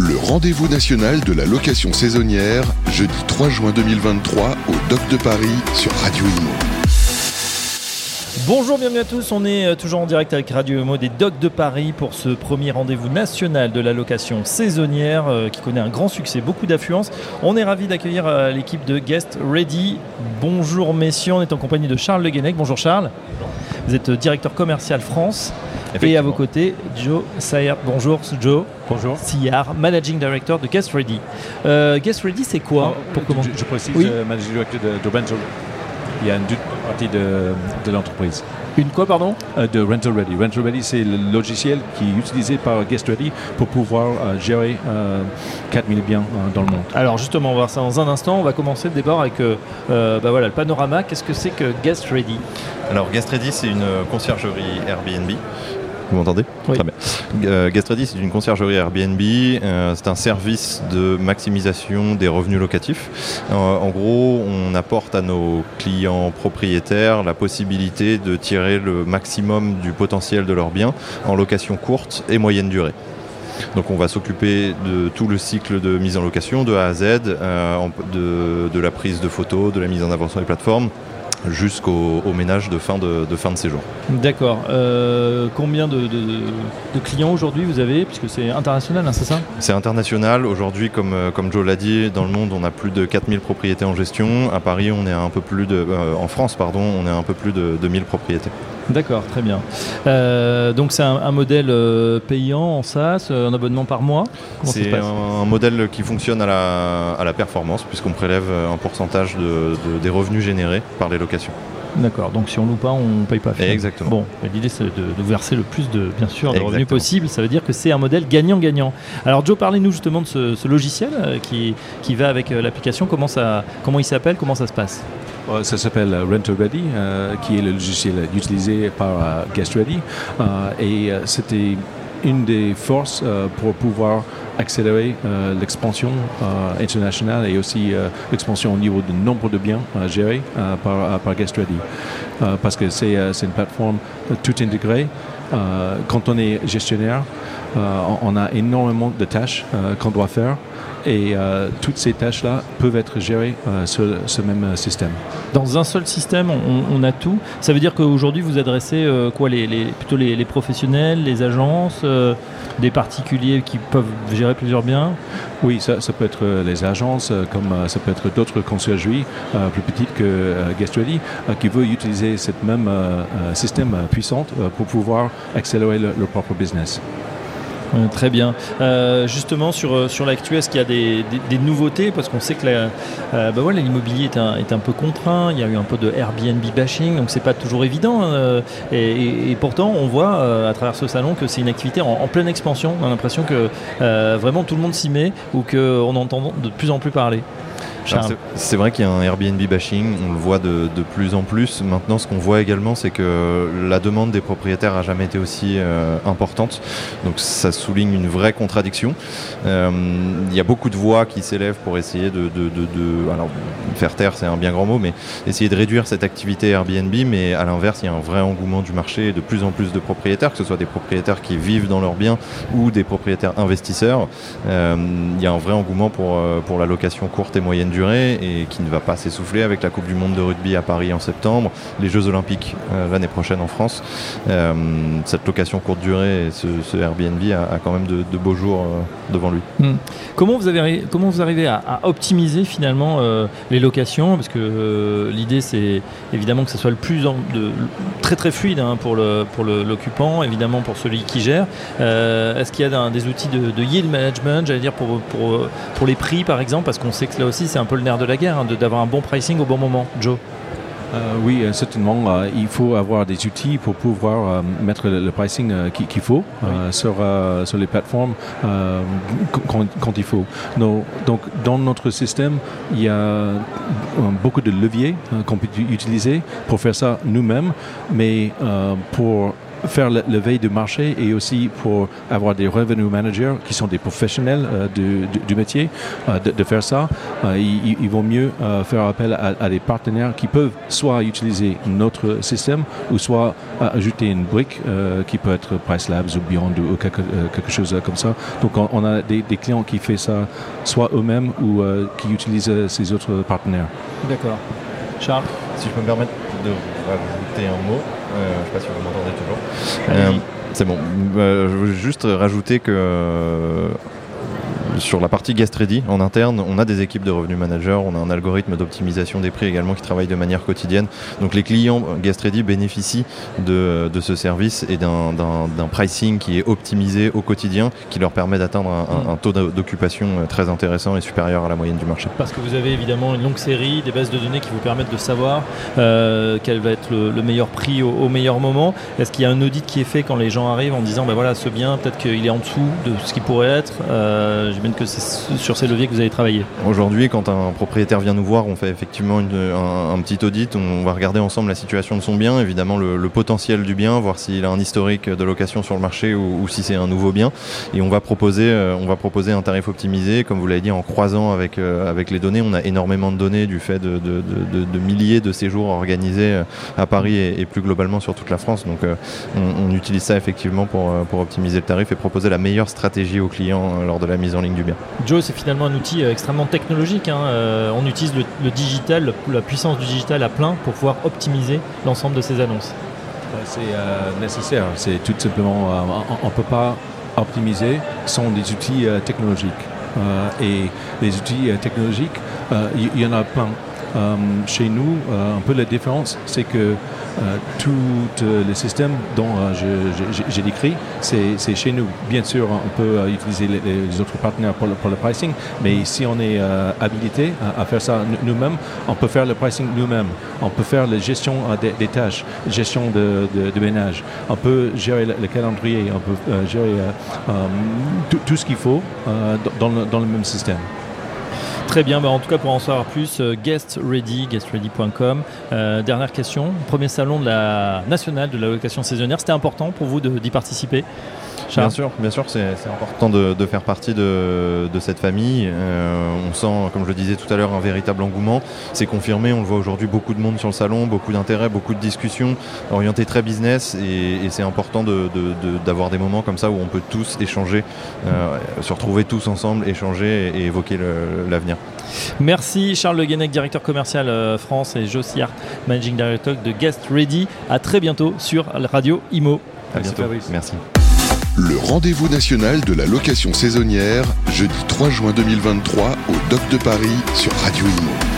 Le rendez-vous national de la location saisonnière, jeudi 3 juin 2023 au Doc de Paris sur Radio Imo. Bonjour, bienvenue à tous. On est euh, toujours en direct avec Radio Imo des Docs de Paris pour ce premier rendez-vous national de la location saisonnière euh, qui connaît un grand succès, beaucoup d'affluence. On est ravi d'accueillir euh, l'équipe de Guest Ready. Bonjour messieurs, on est en compagnie de Charles Le Guenec. Bonjour Charles. Vous êtes directeur commercial France. Et à vos côtés, Joe Sayert. Bonjour Joe. Bonjour. Sillard, Managing Director de Guest Ready. Guest Ready, c'est quoi pour Je, je précise, Oui. euh, Managing Director de, de Rental. Il y a une partie de, de l'entreprise. Une quoi, pardon Euh, de Rental Ready. Rental Ready, c'est le logiciel qui est utilisé par Guest Ready pour pouvoir euh, gérer euh, 4000 biens euh, dans le monde. Alors justement, on va voir ça dans un instant. On va commencer le débat avec euh, euh, bah voilà, le panorama. Qu'est-ce que c'est que Guest Ready? Alors Guest Ready, c'est une conciergerie Airbnb. Vous m'entendez Oui. Très bien. Euh, c'est une conciergerie Airbnb. Euh, c'est un service de maximisation des revenus locatifs. Euh, en gros, on apporte à nos clients propriétaires la possibilité de tirer le maximum du potentiel de leurs biens en location courte et moyenne durée. Donc on va s'occuper de tout le cycle de mise en location de A à Z, euh, de, de la prise de photos, de la mise en avant sur les plateformes, jusqu'au au ménage de fin de, de fin de séjour. D'accord. Euh, combien de, de- de clients aujourd'hui vous avez Puisque c'est international, hein, c'est ça? C'est international. Aujourd'hui, comme, euh, comme Joe l'a dit, dans le monde, on a plus de 4000 propriétés en gestion. À Paris, on est à un peu plus de. euh, en France, pardon, on est à un peu plus de 2000 propriétés. D'accord, très bien. Euh, donc c'est un, un modèle euh, payant en SaaS, euh, un abonnement par mois? C'est un, un modèle qui fonctionne à la, à la performance, puisqu'on prélève un pourcentage de- de- des revenus générés par les locations. D'accord, donc si on loupe pas, on paye pas. finalement. Exactement. Bon, l'idée c'est de, verser le plus de, bien sûr, de revenus possible. Ça veut dire que c'est un modèle gagnant-gagnant. Alors Joe, parlez-nous justement de ce, ce logiciel qui, qui va avec l'application. Comment, ça, comment il s'appelle? Comment ça se passe? Ça s'appelle euh, Rental Ready, euh, qui est le logiciel utilisé par euh, Guest Ready. Euh, et euh, c'était une des forces euh, pour pouvoir accélérer euh, l'expansion euh, internationale et aussi euh, l'expansion au niveau du nombre de biens euh, gérés euh, par, euh, par Guest Ready. Euh, parce que c'est euh, une plateforme euh, tout intégrée. Euh, quand on est gestionnaire, euh, on a énormément de tâches euh, qu'on doit faire et euh, toutes ces tâches-là peuvent être gérées euh, sur ce même euh, système. Dans un seul système, on, on a tout. Ça veut dire qu'aujourd'hui, vous adressez euh, quoi les, les- Plutôt les, les professionnels, les agences, des particuliers qui peuvent gérer plusieurs biens? Oui, ça, ça peut être les agences, comme ça peut être d'autres conciergeries plus petites que euh, qui veulent utiliser ce même système puissant pour pouvoir accélérer le- leur propre business. Euh, Très bien. Euh, justement, sur, euh, sur l'actu, est-ce qu'il y a des, des- des nouveautés? Parce qu'on sait que euh, bah voilà, l'immobilier est un, est un peu contraint. Il y a eu un peu de Airbnb bashing, donc c'est pas toujours évident. euh, et, et- et pourtant, on voit euh, à travers ce salon que c'est une activité en, en pleine expansion. On a l'impression que euh, vraiment tout le monde s'y met ou qu'on entend de plus en plus parler. C'est- C'est vrai qu'il y a un Airbnb bashing, on le voit de, de plus en plus. Maintenant, ce qu'on voit également, c'est que la demande des propriétaires a jamais été aussi euh, importante. Donc, ça souligne une vraie contradiction. Euh, Il y a beaucoup de voix qui s'élèvent pour essayer de, alors faire taire, c'est un bien grand mot, mais essayer de réduire cette activité Airbnb. Mais à l'inverse, il y a un vrai engouement du marché et de plus en plus de propriétaires, que ce soit des propriétaires qui vivent dans leurs biens ou des propriétaires investisseurs. Euh, Il y a un vrai engouement pour, euh, pour la location courte et moyenne durée et qui ne va pas s'essouffler avec la Coupe du Monde de rugby à Paris en septembre, les Jeux Olympiques l'année prochaine en France. Cette location courte durée et ce, ce Airbnb a, a quand même de, beaux jours euh, devant lui. Comment vous, avez, comment vous arrivez à, optimiser finalement euh, les locations? Parce que euh, l'idée c'est évidemment que ce soit le plus en- de- très très fluide hein, pour le pour l'occupant, évidemment pour celui qui gère. Est-ce qu'il y a un- des outils de, yield management, j'allais dire pour, pour, pour les prix par exemple? Parce qu'on sait que là aussi c'est un peu le nerf de la guerre, hein, d'avoir un bon pricing au bon moment. Joe? Euh, oui, euh, certainement. euh, il faut avoir des outils pour pouvoir euh, mettre le, le pricing qu'il faut sur, sur les plateformes qu- quand, quand il faut. No- donc, dans notre système, il y a beaucoup de leviers qu'on peut utiliser pour faire ça nous-mêmes, mais pour faire le, veille du marché et aussi pour avoir des revenue managers qui sont des professionnels du, métier de, faire ça. il, il, vaut mieux faire appel à, des partenaires qui peuvent soit utiliser notre système ou soit ajouter une brique qui peut être Price Labs ou Beyond ou quelque, chose comme ça. Donc on, a des, des, clients qui font ça soit eux-mêmes ou qui utilisent ces autres partenaires. D'accord. Charles? Si je peux me permettre de rajouter un mot, euh, je ne sais pas si vous m'entendez toujours. Euh, c'est bon. Euh, je veux juste rajouter que sur la partie guest ready en interne, on a des équipes de revenus managers, on a un algorithme d'optimisation des prix également qui travaille de manière quotidienne. Donc les clients guest ready bénéficient de, ce service et d'un pricing qui est optimisé au quotidien, qui leur permet d'atteindre un, taux d'occupation euh, très intéressant et supérieur à la moyenne du marché. Parce que vous avez évidemment une longue série, des bases de données qui vous permettent de savoir euh, quel va être le, meilleur prix au, meilleur moment. Est-ce qu'il y a un audit qui est fait quand les gens arrivent en disant ben voilà ce bien peut-être qu'il est en dessous de ce qui pourrait être euh, que c'est sur ces leviers que vous avez travaillé. Aujourd'hui, quand un propriétaire vient nous voir, on fait effectivement un, petit audit. On va regarder ensemble la situation de son bien, évidemment le, potentiel du bien, voir s'il a un historique de location sur le marché ou, si c'est un nouveau bien. Et on va proposer, euh, on va proposer un tarif optimisé, comme vous l'avez dit, en croisant avec, euh, avec les données. On a énormément de données du fait de, milliers de séjours organisés euh, à Paris et, plus globalement sur toute la France. Donc on, utilise ça effectivement pour, pour optimiser le tarif et proposer la meilleure stratégie aux clients lors de la mise en ligne du bien. Joe, c'est finalement un outil euh, extrêmement technologique. Hein. Euh, on utilise le, digital, la puissance du digital à plein pour pouvoir optimiser l'ensemble de ces annonces. C'est euh, nécessaire. C'est tout simplement, on ne peut pas optimiser sans des outils technologiques. et les outils technologiques, il y, en a plein. Chez nous, un peu la différence, c'est que euh, tous euh, les systèmes dont euh, j'ai décrit, c'est chez nous. Bien sûr, on peut utiliser les, autres partenaires pour le, pricing, mais si on est habilité à, faire ça nous-mêmes, on peut faire le pricing nous-mêmes. On peut faire la gestion des, tâches, la gestion de, ménage. On peut gérer le, calendrier, on peut gérer tout, ce qu'il faut dans le même système. Très bien, bah, en tout cas pour en savoir plus, euh, guest ready, guestready.com. Euh, dernière question, premier salon de la nationale de la location saisonnière, c'était important pour vous d'y participer Bien sûr, bien sûr, c'est important de, faire partie de, cette famille. Euh, on sent, comme je le disais tout à l'heure, un véritable engouement. C'est confirmé, on le voit aujourd'hui, beaucoup de monde sur le salon, beaucoup d'intérêt, beaucoup de discussions, orientées très business, et, c'est important d'avoir des moments comme ça où on peut tous échanger, se retrouver tous ensemble, échanger et, évoquer l'avenir. Merci Charles Le Guenec, directeur commercial euh, France, et Josie managing director de Guest Ready. À très bientôt sur Radio Imo. À bientôt. Merci. Le rendez-vous national de la location saisonnière, jeudi 3 juin 2023 au Doc de Paris sur Radio Imo.